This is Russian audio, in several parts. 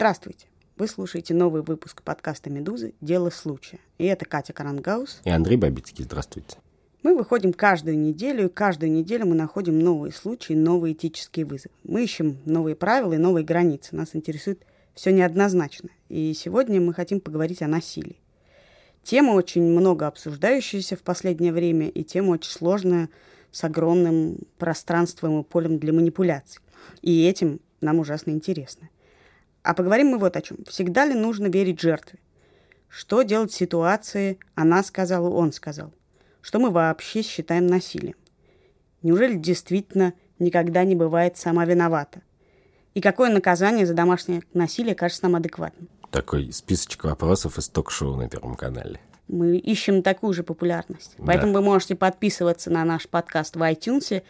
Здравствуйте! Вы слушаете новый выпуск подкаста «Медузы. Дело случая». И это Катя Карангаус. И Андрей Бабицкий. Здравствуйте. Мы выходим каждую неделю, и каждую неделю мы находим новые случаи, новые этические вызовы. Мы ищем новые правила и новые границы. Нас интересует все неоднозначно. И сегодня мы хотим поговорить о насилии. Тема очень много обсуждающаяся в последнее время, и тема очень сложная, с огромным пространством и полем для манипуляций. И этим нам ужасно интересно. А поговорим мы вот о чем. Всегда ли нужно верить жертве? Что делать в ситуации «она сказала, он сказал»? Что мы вообще считаем насилием? Неужели действительно никогда не бывает сама виновата? И какое наказание за домашнее насилие кажется нам адекватным? Такой списочек вопросов из ток-шоу на Первом канале. Мы ищем такую же популярность. Да. Поэтому вы можете подписываться на наш подкаст в iTunes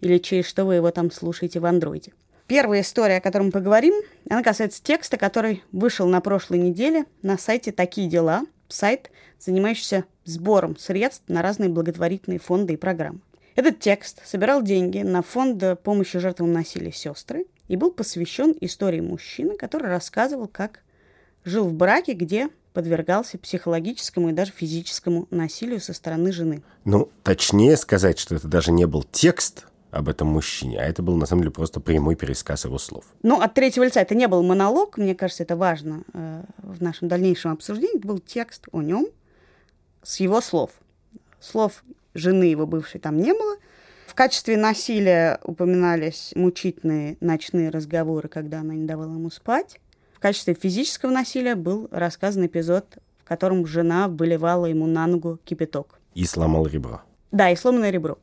или через что вы его там слушаете в андроиде. Первая история, о которой мы поговорим, она касается текста, который вышел на прошлой неделе на сайте «Такие дела», сайт, занимающийся сбором средств на разные благотворительные фонды и программы. Этот текст собирал деньги на фонд помощи жертвам насилия «Сестры» и был посвящен истории мужчины, который рассказывал, как жил в браке, где подвергался психологическому и даже физическому насилию со стороны жены. Ну, точнее сказать, что это даже не был текст, об этом мужчине, а это был на самом деле просто прямой пересказ его слов. Ну, от третьего лица это не был монолог, мне кажется, это важно э, в нашем дальнейшем обсуждении. Это был текст о нем с его слов. Слов жены его бывшей там не было. В качестве насилия упоминались мучительные ночные разговоры, когда она не давала ему спать. В качестве физического насилия был рассказан эпизод, в котором жена выливала ему на ногу кипяток. И сломал ребро. Да, и сломанное ребро.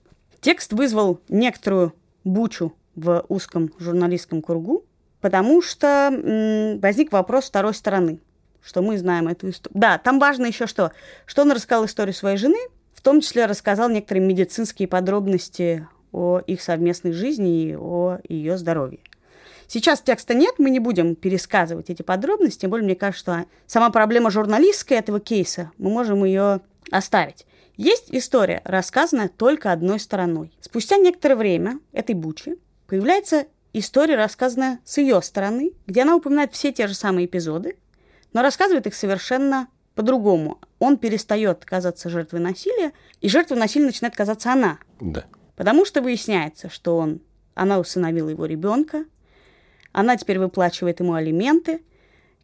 Текст вызвал некоторую бучу в узком журналистском кругу, потому что м, возник вопрос второй стороны, что мы знаем эту историю. Да, там важно еще что, что он рассказал историю своей жены, в том числе рассказал некоторые медицинские подробности о их совместной жизни и о ее здоровье. Сейчас текста нет, мы не будем пересказывать эти подробности, тем более мне кажется, что сама проблема журналистская этого кейса, мы можем ее оставить. Есть история, рассказанная только одной стороной. Спустя некоторое время этой бучи появляется история, рассказанная с ее стороны, где она упоминает все те же самые эпизоды, но рассказывает их совершенно по-другому. Он перестает казаться жертвой насилия, и жертвой насилия начинает казаться она. Да. Потому что выясняется, что он, она усыновила его ребенка, она теперь выплачивает ему алименты,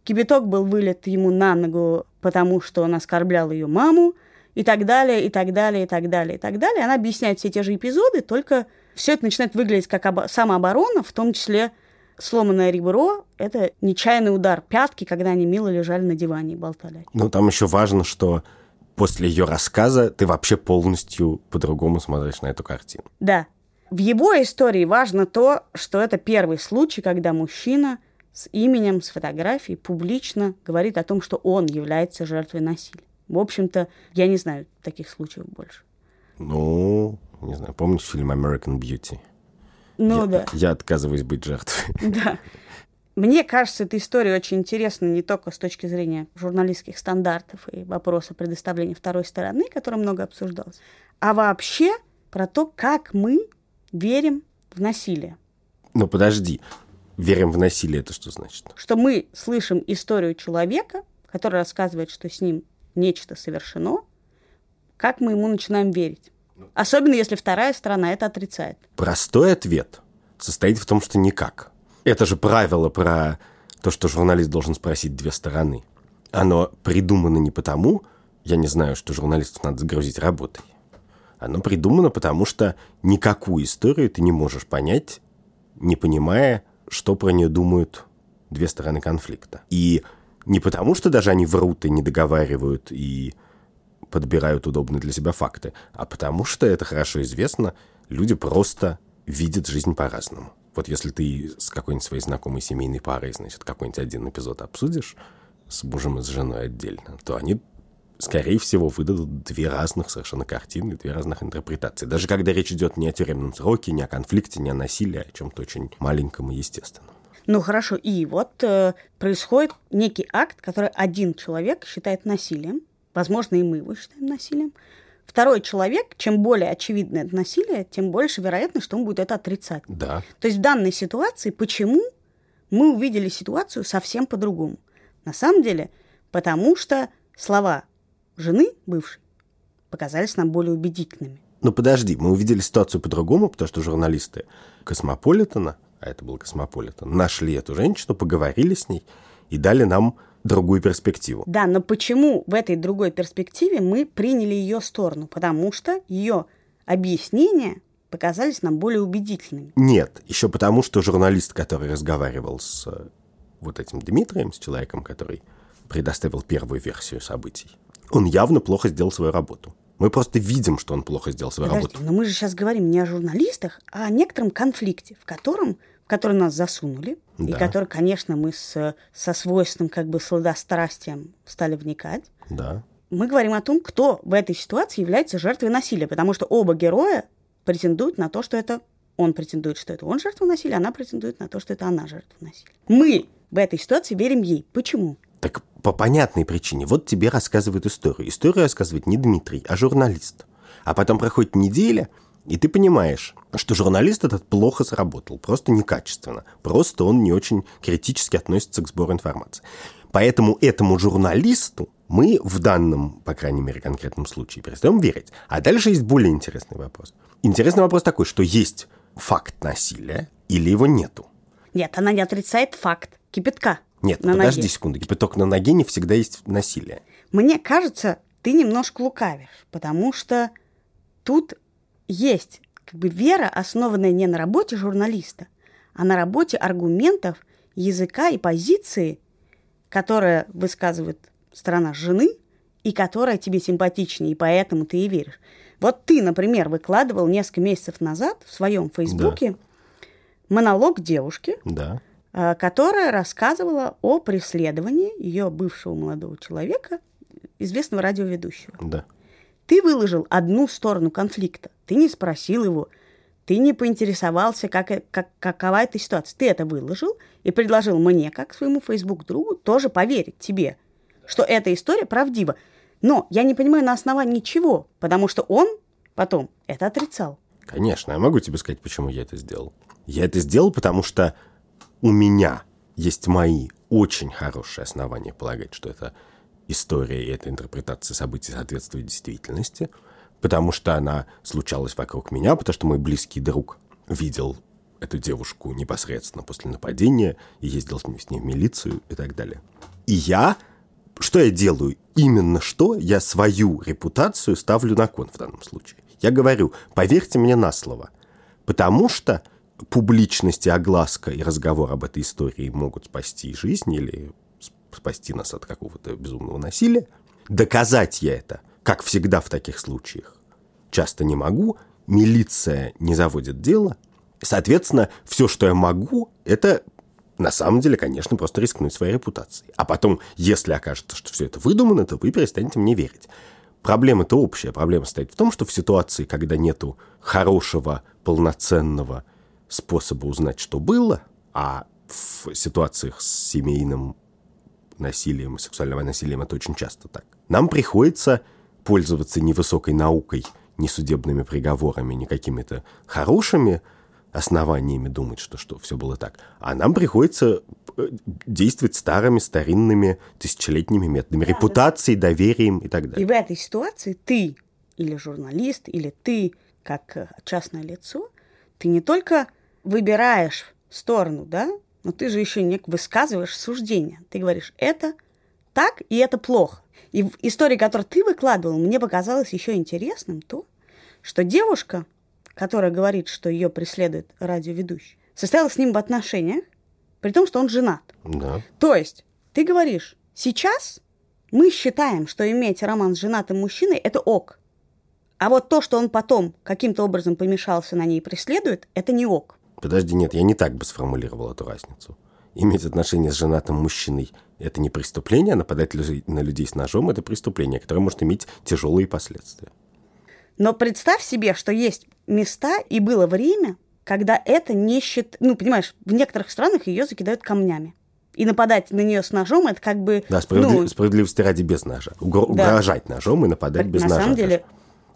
кибиток был вылет ему на ногу, потому что он оскорблял ее маму, и так далее, и так далее, и так далее, и так далее. Она объясняет все те же эпизоды, только все это начинает выглядеть как обо- самооборона, в том числе сломанное ребро – это нечаянный удар пятки, когда они мило лежали на диване и болтали. Ну, там еще важно, что после ее рассказа ты вообще полностью по-другому смотришь на эту картину. Да. В его истории важно то, что это первый случай, когда мужчина с именем, с фотографией публично говорит о том, что он является жертвой насилия. В общем-то, я не знаю таких случаев больше. Ну, не знаю, помните фильм American Beauty? Ну я, да. Я отказываюсь быть жертвой. Да. Мне кажется, эта история очень интересна не только с точки зрения журналистских стандартов и вопроса предоставления второй стороны, который много обсуждался, а вообще про то, как мы верим в насилие. Ну подожди, верим в насилие, это что значит? Что мы слышим историю человека, который рассказывает, что с ним нечто совершено, как мы ему начинаем верить? Особенно если вторая сторона это отрицает. Простой ответ состоит в том, что никак. Это же правило про то, что журналист должен спросить две стороны. Оно придумано не потому, я не знаю, что журналистов надо загрузить работой. Оно придумано потому, что никакую историю ты не можешь понять, не понимая, что про нее думают две стороны конфликта. И не потому, что даже они врут и не договаривают и подбирают удобные для себя факты, а потому что это хорошо известно, люди просто видят жизнь по-разному. Вот если ты с какой-нибудь своей знакомой семейной парой, значит, какой-нибудь один эпизод обсудишь с мужем и с женой отдельно, то они, скорее всего, выдадут две разных совершенно картины, две разных интерпретации. Даже когда речь идет не о тюремном сроке, не о конфликте, не о насилии, а о чем-то очень маленьком и естественном. Ну хорошо, и вот э, происходит некий акт, который один человек считает насилием, возможно, и мы его считаем насилием. Второй человек, чем более очевидно это насилие, тем больше вероятность, что он будет это отрицать. Да. То есть в данной ситуации почему мы увидели ситуацию совсем по-другому. На самом деле, потому что слова жены бывшей показались нам более убедительными. Ну подожди, мы увидели ситуацию по-другому, потому что журналисты Космополитена, а это был Космополитен, нашли эту женщину, поговорили с ней и дали нам другую перспективу. Да, но почему в этой другой перспективе мы приняли ее сторону? Потому что ее объяснения показались нам более убедительными. Нет, еще потому, что журналист, который разговаривал с э, вот этим Дмитрием, с человеком, который предоставил первую версию событий, он явно плохо сделал свою работу. Мы просто видим, что он плохо сделал свою Подожди, работу. но мы же сейчас говорим не о журналистах, а о некотором конфликте, в котором который нас засунули, и Да. который, конечно, мы с, со свойственным как бы сладострастием стали вникать. Да. Мы говорим о том, кто в этой ситуации является жертвой насилия, потому что оба героя претендуют на то, что это он претендует, что это он жертва насилия, она претендует на то, что это она жертва насилия. Мы в этой ситуации верим ей. Почему? Так по понятной причине. Вот тебе рассказывают историю. Историю рассказывает не Дмитрий, а журналист. А потом проходит неделя, и ты понимаешь, что журналист этот плохо сработал, просто некачественно. Просто он не очень критически относится к сбору информации. Поэтому этому журналисту мы в данном, по крайней мере, конкретном случае перестаем верить. А дальше есть более интересный вопрос. Интересный вопрос такой, что есть факт насилия или его нету. Нет, она не отрицает факт кипятка. Нет, на подожди ноге. секунду. Кипяток на ноге не всегда есть насилие. Мне кажется, ты немножко лукавишь, потому что тут есть как бы вера, основанная не на работе журналиста, а на работе аргументов, языка и позиции, которая высказывает сторона жены и которая тебе симпатичнее, и поэтому ты ей веришь. Вот ты, например, выкладывал несколько месяцев назад в своем фейсбуке монолог девушки, Да. э, которая рассказывала о преследовании ее бывшего молодого человека, известного радиоведущего. Да. Ты выложил одну сторону конфликта, ты не спросил его, ты не поинтересовался, как, э- как, какова эта ситуация. Ты это выложил и предложил мне, как своему Facebook-другу, тоже поверить тебе, что эта история правдива. Но я не понимаю на основании чего, потому что он потом это отрицал. Конечно, я могу тебе сказать, почему я это сделал. Я это сделал, потому что у меня есть мои очень хорошие основания полагать, что это история и эта интерпретация событий соответствует действительности, потому что она случалась вокруг меня, потому что мой близкий друг видел эту девушку непосредственно после нападения и ездил с ней в милицию и так далее. И я что я делаю? Именно что я свою репутацию ставлю на кон в данном случае. Я говорю, поверьте мне на слово. Потому что публичность и огласка и разговор об этой истории могут спасти жизнь или спасти нас от какого-то безумного насилия. Доказать я это, как всегда в таких случаях, часто не могу. Милиция не заводит дело. Соответственно, все, что я могу, это на самом деле, конечно, просто рискнуть своей репутацией. А потом, если окажется, что все это выдумано, то вы перестанете мне верить. Проблема-то общая. Проблема состоит в том, что в ситуации, когда нету хорошего, полноценного способа узнать, что было, а в ситуациях с семейным насилием, сексуальным насилием это очень часто так, нам приходится пользоваться не высокой наукой, не судебными приговорами, не какими-то хорошими основаниями думать, что, что все было так. А нам приходится э, действовать старыми, старинными, тысячелетними методами, репутацией, доверием и так И далее. в этой ситуации ты, или журналист, или ты, как э, частное лицо, ты не только выбираешь сторону, да, но ты же еще не высказываешь суждение. Ты говоришь, это так и это плохо. И в истории, которую ты выкладывал, мне показалось еще интересным то, что девушка, которая говорит, что ее преследует радиоведущий, состояла с ним в отношениях, при том, что он женат. Да. То есть ты говоришь, сейчас мы считаем, что иметь роман с женатым мужчиной – это ок. А вот то, что он потом каким-то образом помешался на ней и преследует, это не ок. Подожди, нет, я не так бы сформулировал эту разницу. Иметь отношения с женатым мужчиной – это не преступление, нападать на людей с ножом – это преступление, которое может иметь тяжелые последствия. Но представь себе, что есть места и было время, когда это не счит... Ну, понимаешь, в некоторых странах ее закидают камнями. И нападать на нее с ножом – это как бы... Да, справедли- ну, справедливости ради без ножа. Угро- Да. Угрожать ножом и нападать без на ножа. самом деле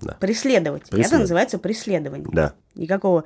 Да. преследовать. Это Преследовать. называется преследование. Да, Никакого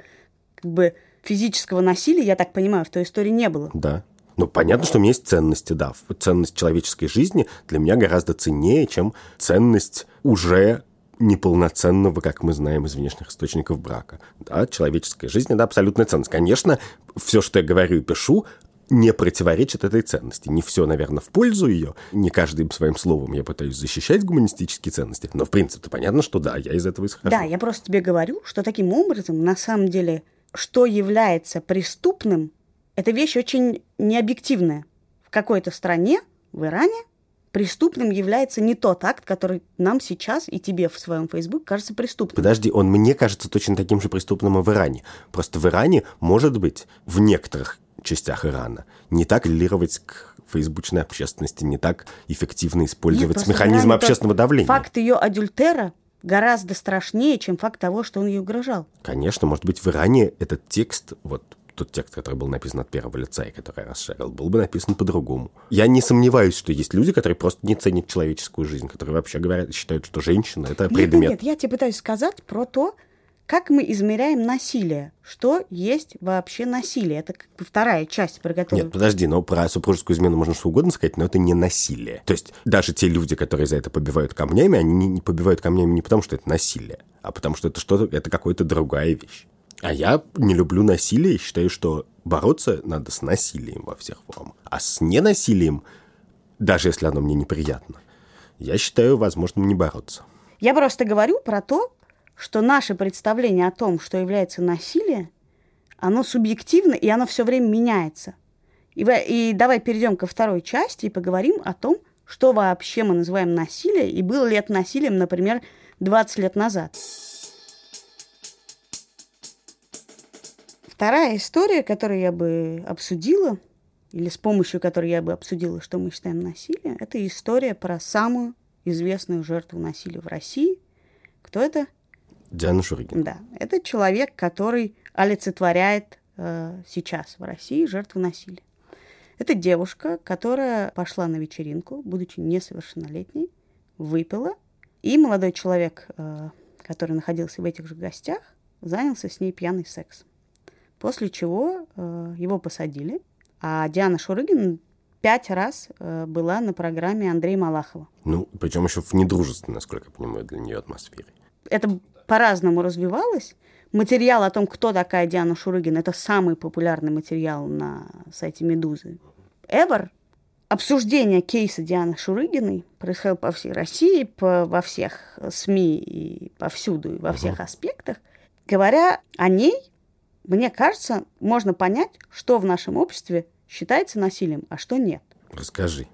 как бы физического насилия, я так понимаю, в той истории не было. да. Ну, понятно, что у меня есть ценности, да. Ценность человеческой жизни для меня гораздо ценнее, чем ценность уже неполноценного, как мы знаем из внешних источников брака. Да, человеческая жизнь – это абсолютная ценность. Конечно, все, что я говорю и пишу, не противоречит этой ценности. Не все, наверное, в пользу ее, не каждым своим словом я пытаюсь защищать гуманистические ценности, но, в принципе, понятно, что да, я из этого исхожу. Да, я просто тебе говорю, что таким образом, на самом деле, что является преступным, это вещь очень необъективная. В какой-то стране, в Иране, преступным является не тот акт, который нам сейчас и тебе в своем Facebook кажется преступным. Подожди, он мне кажется точно таким же преступным и в Иране. Просто в Иране, может быть, в некоторых частях Ирана не так лилировать к фейсбучной общественности, не так эффективно использовать Нет, механизмы общественного давления. Факт ее адюльтера гораздо страшнее, чем факт того, что он ей угрожал. Конечно, может быть, в Иране этот текст, вот тот текст, который был написан от первого лица и который я расширил, был бы написан по-другому. Я не сомневаюсь, что есть люди, которые просто не ценят человеческую жизнь, которые вообще говорят, считают, что женщина — это предмет. Нет, нет, я тебе пытаюсь сказать про то, как мы измеряем насилие? Что есть вообще насилие? Это как бы вторая часть приготовления. Нет, подожди, но про супружескую измену можно что угодно сказать, но это не насилие. То есть даже те люди, которые за это побивают камнями, они не побивают камнями не потому, что это насилие, а потому что это что-то, это какая-то другая вещь. А я не люблю насилие и считаю, что бороться надо с насилием во всех формах. А с ненасилием, даже если оно мне неприятно, я считаю возможным не бороться. Я просто говорю про то, что наше представление о том, что является насилие, оно субъективно, и оно все время меняется. И, и давай перейдем ко второй части и поговорим о том, что вообще мы называем насилие, и было ли это насилием, например, 20 лет назад. Вторая история, которую я бы обсудила, или с помощью которой я бы обсудила, что мы считаем насилием, это история про самую известную жертву насилия в России. Кто это? Диана Шуригина. Да, это человек, который олицетворяет э, сейчас в России жертву насилия. Это девушка, которая пошла на вечеринку, будучи несовершеннолетней, выпила, и молодой человек, э, который находился в этих же гостях, занялся с ней пьяный секс. После чего э, его посадили, а Диана Шурыгина пять раз э, была на программе Андрея Малахова. Ну, причем еще в недружественной, насколько я понимаю, для нее атмосфере. Это по-разному развивалось. Материал о том, кто такая Диана Шурыгина, это самый популярный материал на сайте «Медузы». Эвер, обсуждение кейса Дианы Шурыгиной происходило по всей России, по, во всех СМИ и повсюду, и во всех аспектах. Говоря о ней, мне кажется, можно понять, что в нашем обществе считается насилием, а что нет. Расскажи.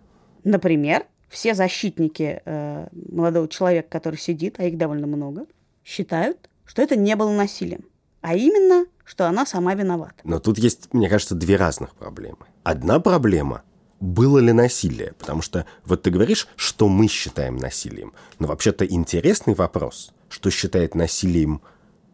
Например, все защитники э, молодого человека, который сидит, а их довольно много, считают, что это не было насилием, а именно, что она сама виновата. Но тут есть, мне кажется, две разных проблемы. Одна проблема было ли насилие? Потому что вот ты говоришь, что мы считаем насилием. Но вообще-то интересный вопрос, что считает насилием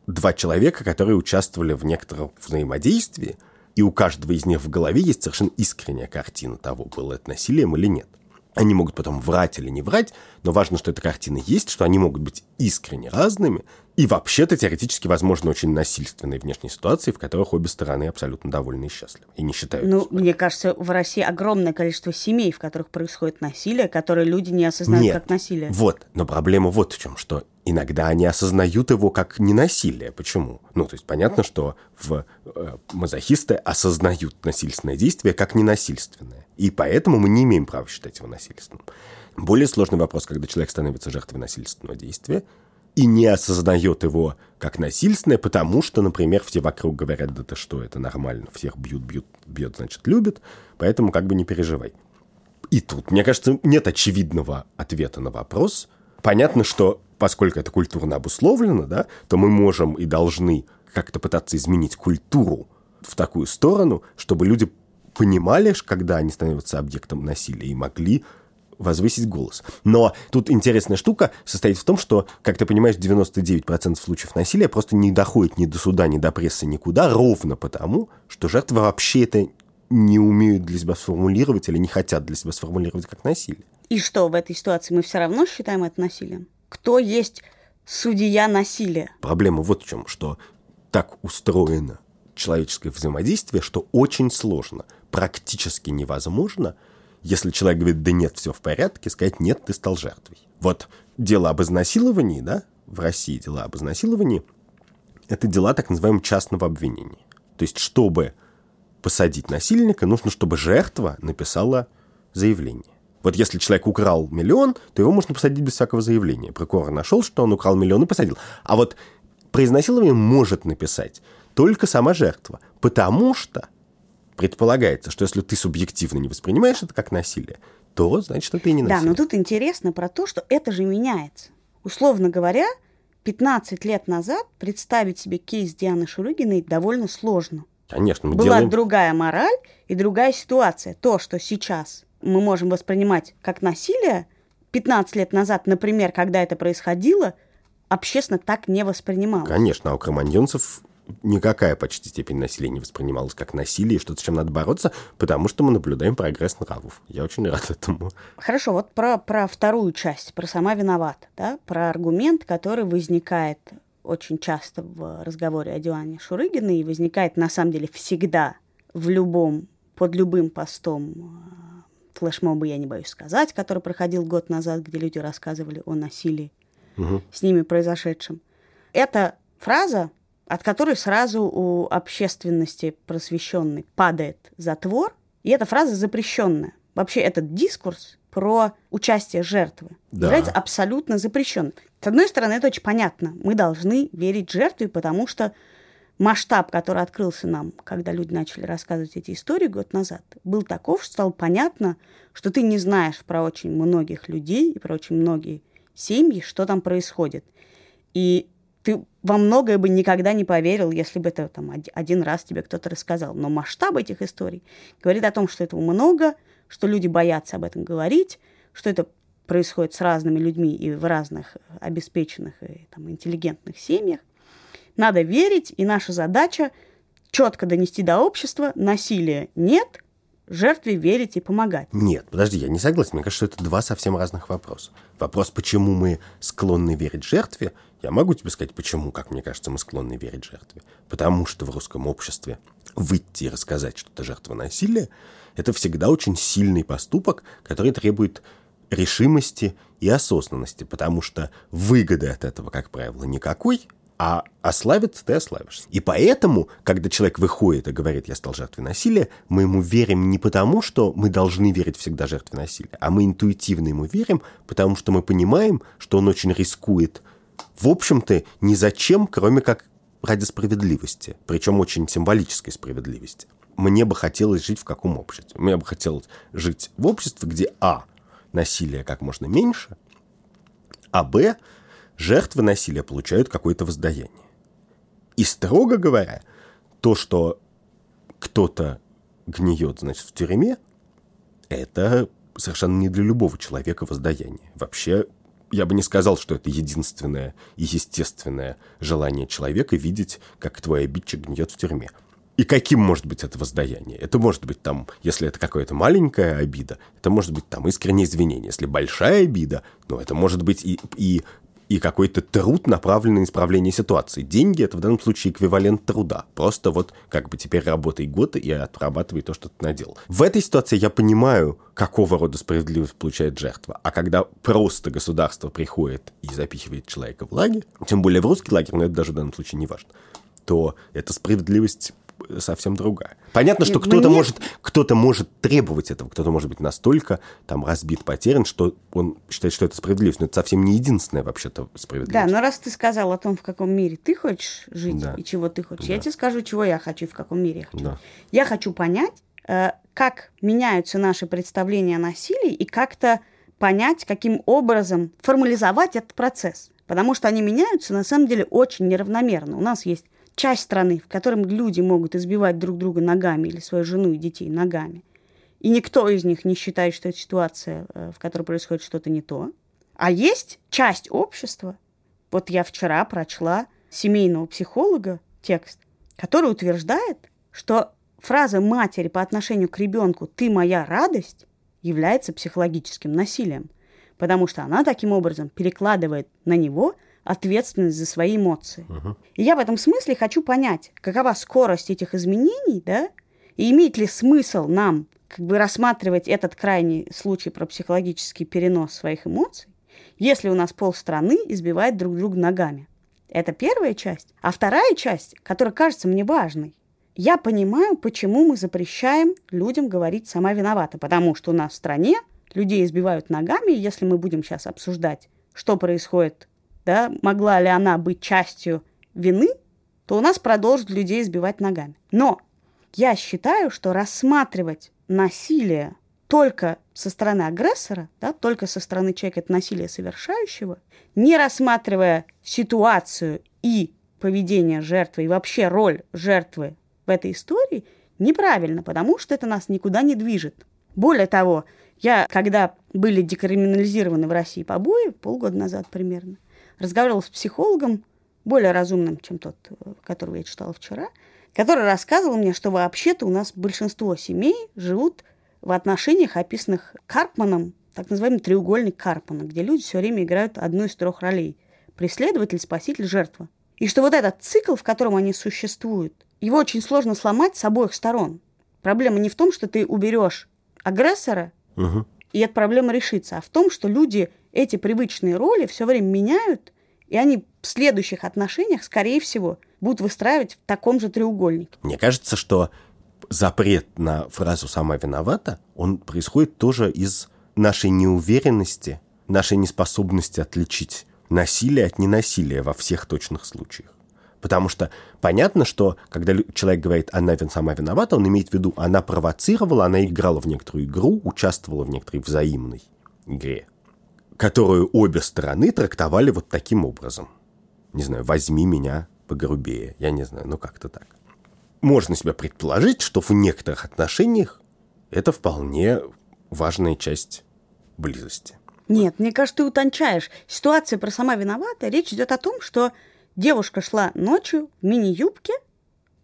два человека, которые участвовали в некотором взаимодействии, и у каждого из них в голове есть совершенно искренняя картина того, было это насилием или нет. Они могут потом врать или не врать, но важно, что эта картина есть, что они могут быть искренне разными, и вообще-то теоретически возможно очень насильственные внешние ситуации, в которых обе стороны абсолютно довольны и счастливы, и не считают. Ну, мне кажется, в России огромное количество семей, в которых происходит насилие, которые люди не осознают Нет, как насилие. Вот, но проблема вот в чем, что иногда они осознают его как ненасилие. Почему? Ну, то есть понятно, что в э, мазохисты осознают насильственное действие как ненасильственное. И поэтому мы не имеем права считать его насильственным. Более сложный вопрос, когда человек становится жертвой насильственного действия и не осознает его как насильственное, потому что, например, все вокруг говорят, да ты что, это нормально, всех бьют, бьют, бьет, значит, любят, поэтому как бы не переживай. И тут, мне кажется, нет очевидного ответа на вопрос. Понятно, что поскольку это культурно обусловлено, да, то мы можем и должны как-то пытаться изменить культуру в такую сторону, чтобы люди понимали, когда они становятся объектом насилия, и могли возвысить голос. Но тут интересная штука состоит в том, что, как ты понимаешь, 99% случаев насилия просто не доходит ни до суда, ни до прессы, никуда, ровно потому, что жертвы вообще это не умеют для себя сформулировать или не хотят для себя сформулировать как насилие. И что, в этой ситуации мы все равно считаем это насилием? кто есть судья насилия. Проблема вот в чем, что так устроено человеческое взаимодействие, что очень сложно, практически невозможно, если человек говорит, да нет, все в порядке, сказать, нет, ты стал жертвой. Вот дело об изнасиловании, да, в России дела об изнасиловании, это дела так называемого частного обвинения. То есть, чтобы посадить насильника, нужно, чтобы жертва написала заявление. Вот если человек украл миллион, то его можно посадить без всякого заявления. Прокурор нашел, что он украл миллион и посадил. А вот про изнасилование может написать только сама жертва. Потому что предполагается, что если ты субъективно не воспринимаешь это как насилие, то значит это и не насилие. Да, но тут интересно про то, что это же меняется. Условно говоря, 15 лет назад представить себе кейс Дианы Шурыгиной довольно сложно. Конечно, мы Была делаем... другая мораль и другая ситуация. То, что сейчас мы можем воспринимать как насилие, 15 лет назад, например, когда это происходило, общественно так не воспринималось. Конечно, а у кроманьонцев никакая почти степень насилия не воспринималась как насилие, что с чем надо бороться, потому что мы наблюдаем прогресс нравов. Я очень рад этому. Хорошо, вот про, про вторую часть, про сама виновата, да, про аргумент, который возникает очень часто в разговоре о Диане Шурыгиной и возникает на самом деле всегда в любом, под любым постом э, флешмоба «Я не боюсь сказать», который проходил год назад, где люди рассказывали о насилии Угу. с ними произошедшем. Это фраза, от которой сразу у общественности просвещенной падает затвор, и эта фраза запрещенная. Вообще этот дискурс про участие жертвы Да. является абсолютно запрещенным. С одной стороны, это очень понятно. Мы должны верить жертве, потому что масштаб, который открылся нам, когда люди начали рассказывать эти истории год назад, был таков, что стало понятно, что ты не знаешь про очень многих людей и про очень многие семьи, что там происходит. И во многое бы никогда не поверил, если бы это там од- один раз тебе кто-то рассказал. Но масштаб этих историй говорит о том, что этого много, что люди боятся об этом говорить, что это происходит с разными людьми и в разных обеспеченных и там, интеллигентных семьях. Надо верить, и наша задача четко донести до общества, насилия нет, жертве верить и помогать. Нет, подожди, я не согласен. Мне кажется, что это два совсем разных вопроса. Вопрос, почему мы склонны верить жертве, я могу тебе сказать, почему, как мне кажется, мы склонны верить жертве. Потому что в русском обществе выйти и рассказать, что ты жертва насилия, это всегда очень сильный поступок, который требует решимости и осознанности, потому что выгоды от этого, как правило, никакой, а ославиться ты ославишься. И поэтому, когда человек выходит и говорит, я стал жертвой насилия, мы ему верим не потому, что мы должны верить всегда жертве насилия, а мы интуитивно ему верим, потому что мы понимаем, что он очень рискует, в общем-то, ни зачем, кроме как ради справедливости, причем очень символической справедливости. Мне бы хотелось жить в каком обществе? Мне бы хотелось жить в обществе, где а. насилие как можно меньше, а б. жертвы насилия получают какое-то воздаяние. И строго говоря, то, что кто-то гниет, значит, в тюрьме, это совершенно не для любого человека воздаяние. Вообще, я бы не сказал, что это единственное и естественное желание человека видеть, как твой обидчик гниет в тюрьме. И каким может быть это воздаяние? Это может быть там, если это какая-то маленькая обида, это может быть там искреннее извинение. Если большая обида, ну, это может быть и, и, и какой-то труд, направленный на исправление ситуации. Деньги – это в данном случае эквивалент труда. Просто вот как бы теперь работай год и отрабатывай то, что ты наделал. В этой ситуации я понимаю, какого рода справедливость получает жертва. А когда просто государство приходит и запихивает человека в лагерь, тем более в русский лагерь, но это даже в данном случае не важно, то эта справедливость совсем другая. Понятно, что кто-то мне- может, кто-то может требовать этого, кто-то может быть настолько там разбит, потерян, что он считает, что это справедливость. Но это совсем не единственная вообще-то Да, справедливость. но раз ты сказал о том, в каком мире ты хочешь жить Да. и чего ты хочешь, Да. я тебе скажу, чего я хочу и в каком мире я хочу. Да. Я хочу понять, э, как меняются наши представления о насилии и как-то понять, каким образом формализовать этот процесс. Потому что они меняются, на самом деле, очень неравномерно. У нас есть часть страны, в котором люди могут избивать друг друга ногами или свою жену и детей ногами. И никто из них не считает, что это ситуация, э, в которой происходит что-то не то. А есть часть общества, вот я вчера прочла семейного психолога текст, который утверждает, что фраза матери по отношению к ребенку «ты моя радость» является психологическим насилием, потому что она таким образом перекладывает на него ответственность за свои эмоции. Угу. И я в этом смысле хочу понять, какова скорость этих изменений, да, и имеет ли смысл нам как бы рассматривать этот крайний случай про психологический перенос своих эмоций, если у нас полстраны избивает друг друга ногами. Это первая часть. А вторая часть, которая кажется мне важной, я понимаю, почему мы запрещаем людям говорить «сама виновата», потому что у нас в стране людей избивают ногами, и если мы будем сейчас обсуждать, что происходит, да, могла ли она быть частью вины, то у нас продолжат людей избивать ногами. Но я считаю, что рассматривать насилие только со стороны агрессора, да, только со стороны человека это насилие совершающего, не рассматривая ситуацию и поведение жертвы и вообще роль жертвы в этой истории, неправильно, потому что это нас никуда не движет. Более того, я, когда были декриминализированы в России побои, полгода назад примерно, разговаривала с психологом, более разумным, чем тот, которого я читала вчера, который рассказывал мне, что вообще-то у нас большинство семей живут в отношениях, описанных Карпманом, так называемый треугольник Карпмана, где люди все время играют одну из трех ролей – преследователь, спаситель, жертва. И что вот этот цикл, в котором они существуют, его очень сложно сломать с обоих сторон. Проблема не в том, что ты уберешь агрессора, угу. И эта проблема решится, а в том, что люди эти привычные роли все время меняют, и они в следующих отношениях, скорее всего, будут выстраивать в таком же треугольнике. Мне кажется, что запрет на фразу «сама виновата», он происходит тоже из нашей неуверенности, нашей неспособности отличить насилие от ненасилия во всех точных случаях. Потому что понятно, что когда человек говорит «она сама виновата», он имеет в виду «она провоцировала, она играла в некоторую игру, участвовала в некоторой взаимной игре», которую обе стороны трактовали вот таким образом. Не знаю, «возьми меня погрубее», я не знаю, ну как-то так. Можно себе предположить, что в некоторых отношениях это вполне важная часть близости. Нет, мне кажется, ты утончаешь. Ситуация про сама виновата. Речь идет о том, что Девушка шла ночью в мини-юбке,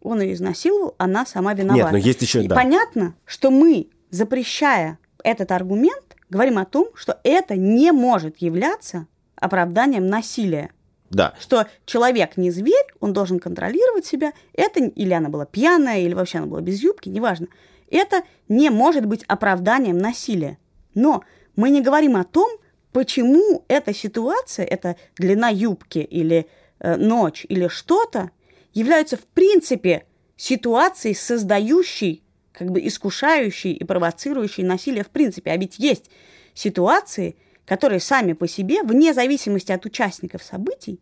он ее изнасиловал, она сама виновата. Нет, но есть еще, И да. понятно, что мы, запрещая этот аргумент, говорим о том, что это не может являться оправданием насилия. Да. Что человек не зверь, он должен контролировать себя. Это или она была пьяная, или вообще она была без юбки, неважно. Это не может быть оправданием насилия. Но мы не говорим о том, почему эта ситуация, это длина юбки или ночь или что-то являются в принципе ситуацией, создающей, как бы искушающей и провоцирующей насилие в принципе. А ведь есть ситуации, которые сами по себе, вне зависимости от участников событий,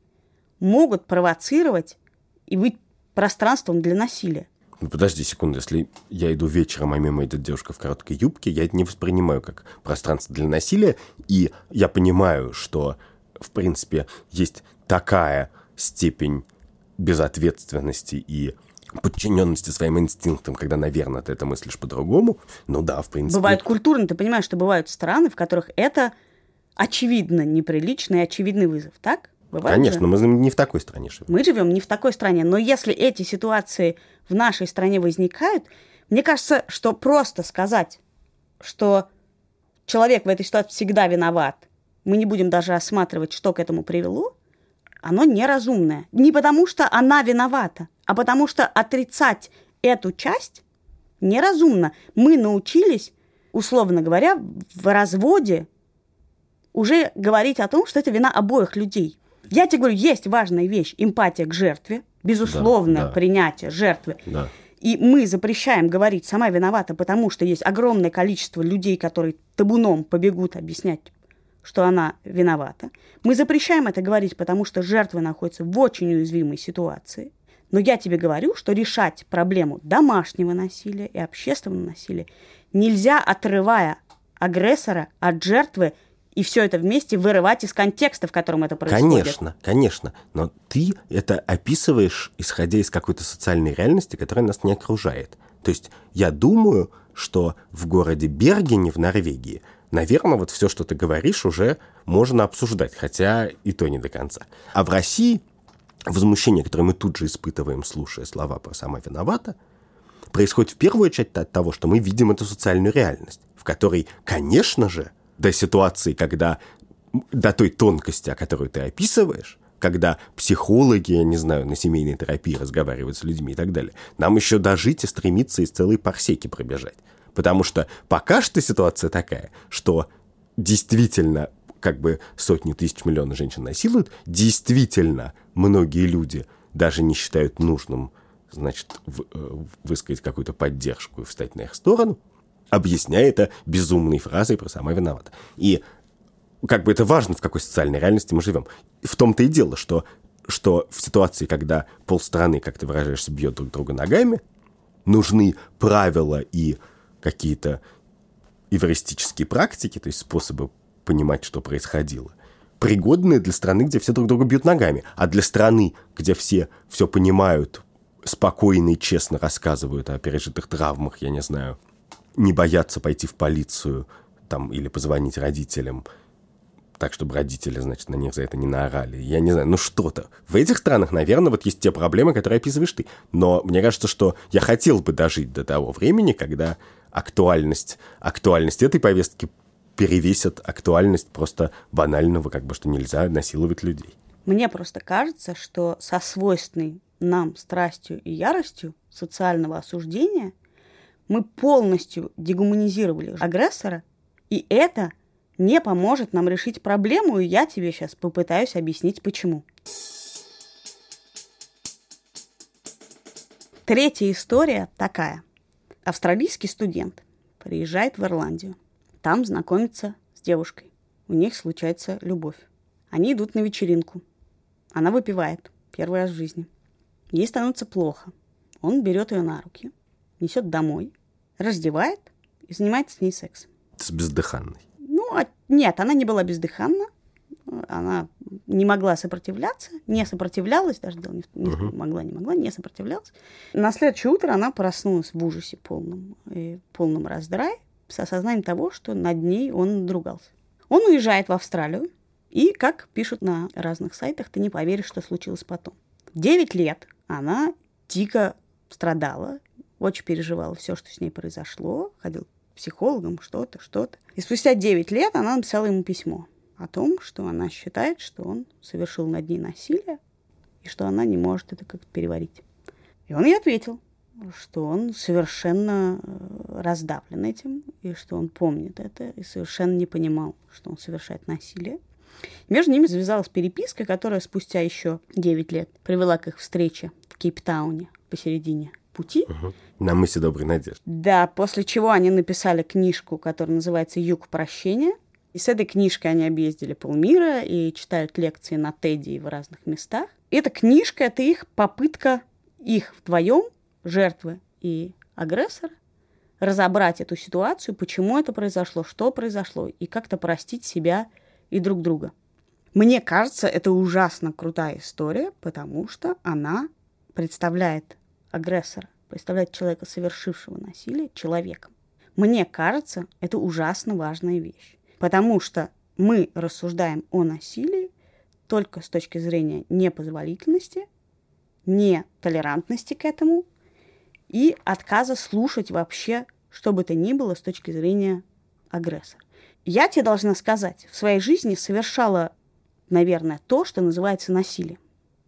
могут провоцировать и быть пространством для насилия. Подожди секунду, если я иду вечером, а мимо идет девушка в короткой юбке, я это не воспринимаю как пространство для насилия, и я понимаю, что, в принципе, есть такая степень безответственности и подчиненности своим инстинктам, когда, наверное, ты это мыслишь по-другому. Ну да, в принципе. Бывают культурно, ты понимаешь, что бывают страны, в которых это очевидно неприличный и очевидный вызов, так? Бывает Конечно, же? мы не в такой стране живем. Мы живем не в такой стране, но если эти ситуации в нашей стране возникают, мне кажется, что просто сказать, что человек в этой ситуации всегда виноват, мы не будем даже осматривать, что к этому привело, оно неразумное. Не потому, что она виновата, а потому что отрицать эту часть неразумно. Мы научились, условно говоря, в разводе уже говорить о том, что это вина обоих людей. Я тебе говорю, есть важная вещь – эмпатия к жертве, безусловное да, да. принятие жертвы. Да. И мы запрещаем говорить «сама виновата», потому что есть огромное количество людей, которые табуном побегут объяснять что она виновата. Мы запрещаем это говорить, потому что жертва находится в очень уязвимой ситуации. Но я тебе говорю, что решать проблему домашнего насилия и общественного насилия нельзя, отрывая агрессора от жертвы и все это вместе вырывать из контекста, в котором это происходит. Конечно, конечно. Но ты это описываешь, исходя из какой-то социальной реальности, которая нас не окружает. То есть я думаю, что в городе Бергене в Норвегии – наверное, вот все, что ты говоришь, уже можно обсуждать, хотя и то не до конца. А в России возмущение, которое мы тут же испытываем, слушая слова про «сама виновата», происходит в первую очередь от того, что мы видим эту социальную реальность, в которой, конечно же, до ситуации, когда до той тонкости, о которой ты описываешь, когда психологи, я не знаю, на семейной терапии разговаривают с людьми и так далее. Нам еще дожить и стремиться из целой парсеки пробежать. Потому что пока что ситуация такая, что действительно как бы сотни тысяч миллионов женщин насилуют, действительно многие люди даже не считают нужным, значит, в, э, высказать какую-то поддержку и встать на их сторону, объясняя это безумной фразой про «сама виновата». И как бы это важно, в какой социальной реальности мы живем. В том-то и дело, что, что в ситуации, когда полстраны, как ты выражаешься, бьет друг друга ногами, нужны правила и какие-то эвристические практики, то есть способы понимать, что происходило, пригодные для страны, где все друг друга бьют ногами. А для страны, где все все понимают, спокойно и честно рассказывают о пережитых травмах, я не знаю, не боятся пойти в полицию там, или позвонить родителям, так, чтобы родители, значит, на них за это не наорали. Я не знаю, ну что-то. В этих странах, наверное, вот есть те проблемы, которые описываешь ты. Но мне кажется, что я хотел бы дожить до того времени, когда актуальность, актуальность этой повестки перевесит актуальность просто банального, как бы, что нельзя насиловать людей. Мне просто кажется, что со свойственной нам страстью и яростью социального осуждения мы полностью дегуманизировали агрессора, и это не поможет нам решить проблему, и я тебе сейчас попытаюсь объяснить, почему. Третья история такая. Австралийский студент приезжает в Ирландию. Там знакомится с девушкой. У них случается любовь. Они идут на вечеринку. Она выпивает. Первый раз в жизни. Ей становится плохо. Он берет ее на руки, несет домой, раздевает и занимается с ней сексом. С бездыханной. Ну, а, нет, она не была бездыханна. Она не могла сопротивляться, не сопротивлялась, даже не, не угу. могла, не могла, не сопротивлялась. На следующее утро она проснулась в ужасе полном, и полном раздрае, с осознанием того, что над ней он надругался. Он уезжает в Австралию, и, как пишут на разных сайтах, ты не поверишь, что случилось потом. Девять лет она дико страдала, очень переживала все, что с ней произошло, ходил к психологам, что-то, что-то. И спустя 9 лет она написала ему письмо о том, что она считает, что он совершил над ней насилие, и что она не может это как-то переварить. И он ей ответил, что он совершенно э, раздавлен этим, и что он помнит это, и совершенно не понимал, что он совершает насилие. Между ними завязалась переписка, которая спустя еще 9 лет привела к их встрече в Кейптауне посередине пути. Угу. На мысе Доброй Надежды. Да, после чего они написали книжку, которая называется «Юг прощения». И с этой книжкой они объездили полмира и читают лекции на Теди в разных местах. И эта книжка — это их попытка, их вдвоем жертвы и агрессора, разобрать эту ситуацию, почему это произошло, что произошло, и как-то простить себя и друг друга. Мне кажется, это ужасно крутая история, потому что она представляет агрессора, представляет человека, совершившего насилие, человеком. Мне кажется, это ужасно важная вещь, потому что мы рассуждаем о насилии только с точки зрения непозволительности, нетолерантности к этому и отказа слушать вообще, что бы то ни было с точки зрения агрессора. Я тебе должна сказать, в своей жизни совершала, наверное, то, что называется насилием.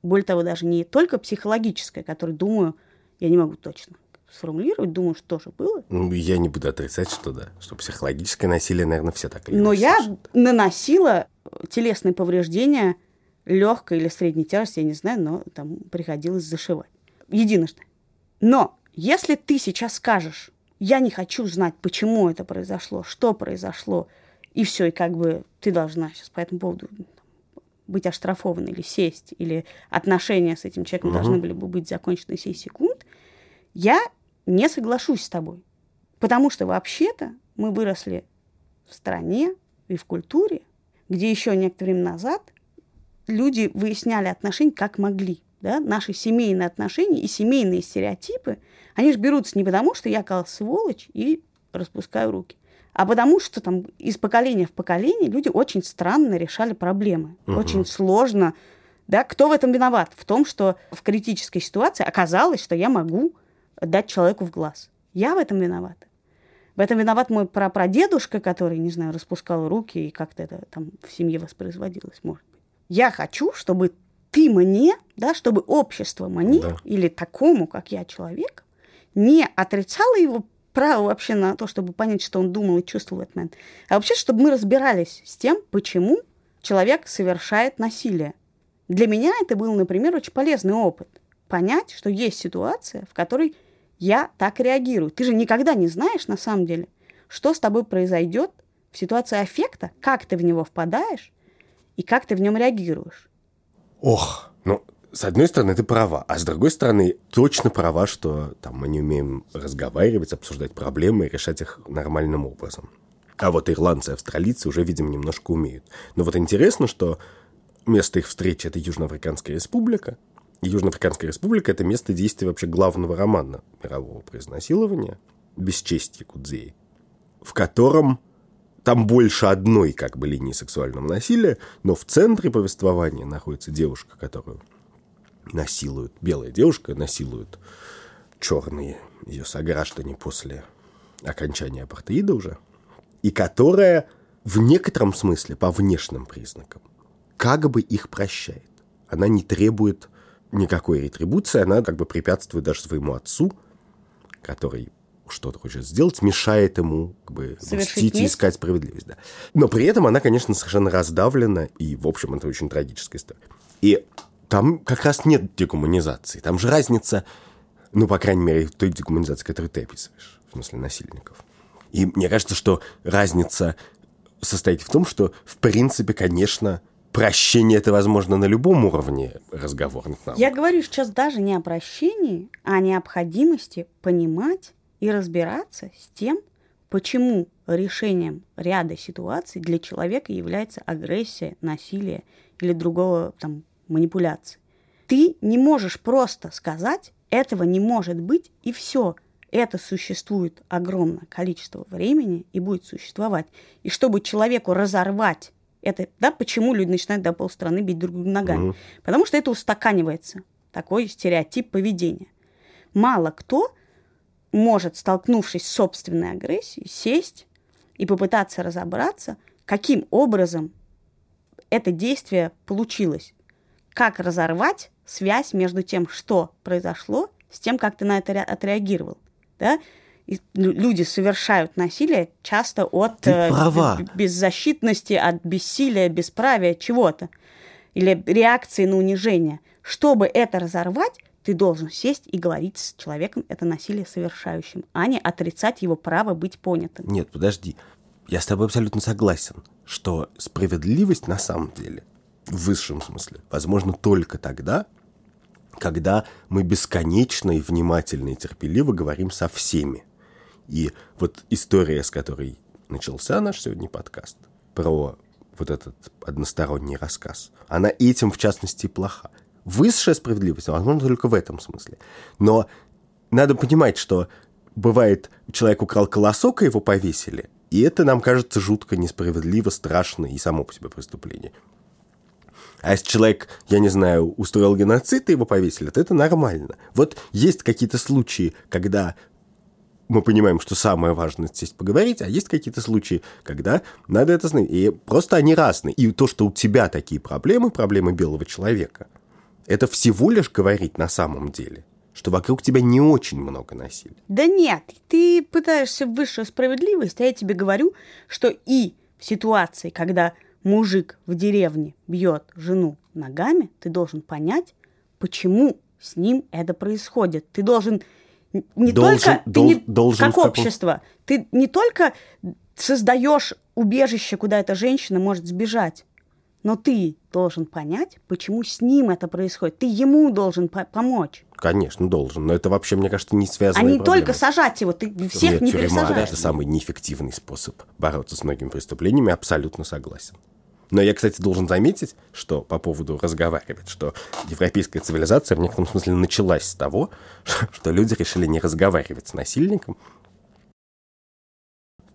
Более того, даже не только психологическое, которое, думаю, я не могу точно сформулировать, думаю, что тоже было. Ну, я не буду отрицать, что да, что психологическое насилие, наверное, все так или Но я наносила телесные повреждения легкой или средней тяжести, я не знаю, но там приходилось зашивать. Единожды. Но если ты сейчас скажешь, я не хочу знать, почему это произошло, что произошло, и все, и как бы ты должна сейчас по этому поводу быть оштрафована или сесть, или отношения с этим человеком угу. должны были бы быть закончены сей секунд, я не соглашусь с тобой. Потому что вообще-то мы выросли в стране и в культуре, где еще некоторое время назад люди выясняли отношения как могли да, наши семейные отношения и семейные стереотипы, они же берутся не потому, что я как сволочь и распускаю руки, а потому что там из поколения в поколение люди очень странно решали проблемы, угу. очень сложно. Да, кто в этом виноват? В том, что в критической ситуации оказалось, что я могу дать человеку в глаз. Я в этом виновата. В этом виноват мой прапрадедушка, который, не знаю, распускал руки и как-то это там в семье воспроизводилось, может быть. Я хочу, чтобы ты мне, да, чтобы общество мне Да. или такому, как я, человек, не отрицало его право вообще на то, чтобы понять, что он думал и чувствовал в этот момент, а вообще, чтобы мы разбирались с тем, почему человек совершает насилие. Для меня это был, например, очень полезный опыт. Понять, что есть ситуация, в которой я так реагирую. Ты же никогда не знаешь, на самом деле, что с тобой произойдет в ситуации аффекта, как ты в него впадаешь и как ты в нем реагируешь. Ох, ну, с одной стороны, ты права, а с другой стороны, точно права, что там мы не умеем разговаривать, обсуждать проблемы и решать их нормальным образом. А вот ирландцы и австралийцы уже, видимо, немножко умеют. Но вот интересно, что место их встречи – это Южноафриканская республика. Южноафриканская республика – это место действия вообще главного романа мирового про изнасилование «Бесчестье Кудзеи», в котором там больше одной как бы линии сексуального насилия, но в центре повествования находится девушка, которую насилуют, белая девушка насилуют черные ее сограждане после окончания апартеида уже, и которая в некотором смысле по внешним признакам как бы их прощает. Она не требует никакой ретрибуции, она как бы препятствует даже своему отцу, который что-то хочет сделать, мешает ему как бы Совершить мстить и искать справедливость. Да. Но при этом она, конечно, совершенно раздавлена, и, в общем, это очень трагическая история. И там как раз нет декоммунизации. Там же разница, ну, по крайней мере, той декоммунизации, которую ты описываешь, в смысле насильников. И мне кажется, что разница состоит в том, что, в принципе, конечно, прощение это возможно на любом уровне разговорных навыков. Я говорю сейчас даже не о прощении, а о необходимости понимать и разбираться с тем, почему решением ряда ситуаций для человека является агрессия, насилие или другого там манипуляции. Ты не можешь просто сказать, этого не может быть, и все. Это существует огромное количество времени и будет существовать. И чтобы человеку разорвать это, да, почему люди начинают до полстраны бить друг друга ногами? Потому что это устаканивается, такой стереотип поведения. Мало кто может, столкнувшись с собственной агрессией, сесть и попытаться разобраться, каким образом это действие получилось. Как разорвать связь между тем, что произошло, с тем, как ты на это ре- отреагировал. Да? И люди совершают насилие часто от Ты э, права. беззащитности, от бессилия, бесправия, чего-то. Или реакции на унижение. Чтобы это разорвать, ты должен сесть и говорить с человеком это насилие совершающим, а не отрицать его право быть понятым. Нет, подожди. Я с тобой абсолютно согласен, что справедливость на самом деле, в высшем смысле, возможно только тогда, когда мы бесконечно и внимательно и терпеливо говорим со всеми. И вот история, с которой начался наш сегодня подкаст, про вот этот односторонний рассказ, она этим, в частности, плоха. Высшая справедливость, возможно, только в этом смысле. Но надо понимать, что бывает, человек украл колосок, и его повесили, и это нам кажется жутко несправедливо, страшно и само по себе преступление. А если человек, я не знаю, устроил геноцид, и его повесили, то это нормально. Вот есть какие-то случаи, когда мы понимаем, что самое важное здесь поговорить, а есть какие-то случаи, когда надо это знать. И просто они разные. И то, что у тебя такие проблемы, проблемы белого человека, это всего лишь говорить на самом деле, что вокруг тебя не очень много насилия. Да нет, ты пытаешься в высшую справедливость, а я тебе говорю, что и в ситуации, когда мужик в деревне бьет жену ногами, ты должен понять, почему с ним это происходит. Ты должен не Должен- только ты дол- не- должен как общество, ты не только создаешь убежище, куда эта женщина может сбежать, но ты должен понять, почему с ним это происходит. Ты ему должен по- помочь. Конечно, должен. Но это вообще, мне кажется, не связано. А не только сажать его, ты всех Нет, не тюрьма пересажаешь. это самый неэффективный способ бороться с многими преступлениями, абсолютно согласен. Но я, кстати, должен заметить, что по поводу разговаривать, что европейская цивилизация в некотором смысле началась с того, что люди решили не разговаривать с насильником,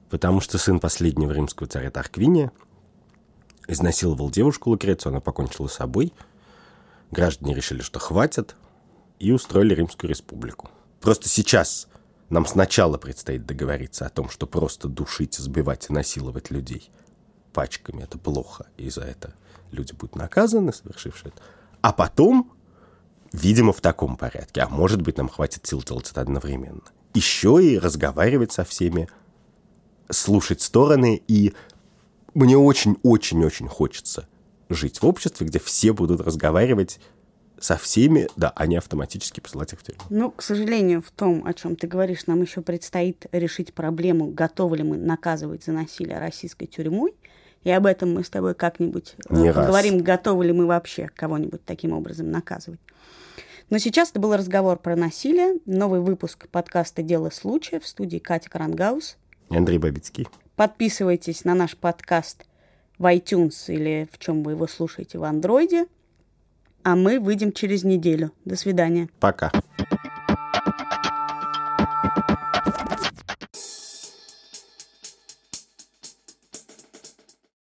потому что сын последнего римского царя Тарквиния изнасиловал девушку Лукрецию, она покончила с собой, граждане решили, что хватит, и устроили Римскую республику. Просто сейчас нам сначала предстоит договориться о том, что просто душить, сбивать и насиловать людей пачками – это плохо, и за это люди будут наказаны, совершившие это. А потом, видимо, в таком порядке, а может быть, нам хватит сил делать это одновременно, еще и разговаривать со всеми, слушать стороны, и мне очень-очень-очень хочется жить в обществе, где все будут разговаривать со всеми, да, а не автоматически посылать их в тюрьму. Ну, к сожалению, в том, о чем ты говоришь, нам еще предстоит решить проблему, готовы ли мы наказывать за насилие российской тюрьмой. И об этом мы с тобой как-нибудь э, Не раз. поговорим, готовы ли мы вообще кого-нибудь таким образом наказывать. Но сейчас это был разговор про насилие. Новый выпуск подкаста «Дело случая» в студии Катя Карангаус. Андрей Бабицкий. Подписывайтесь на наш подкаст в iTunes или в чем вы его слушаете в Андроиде. А мы выйдем через неделю. До свидания. Пока.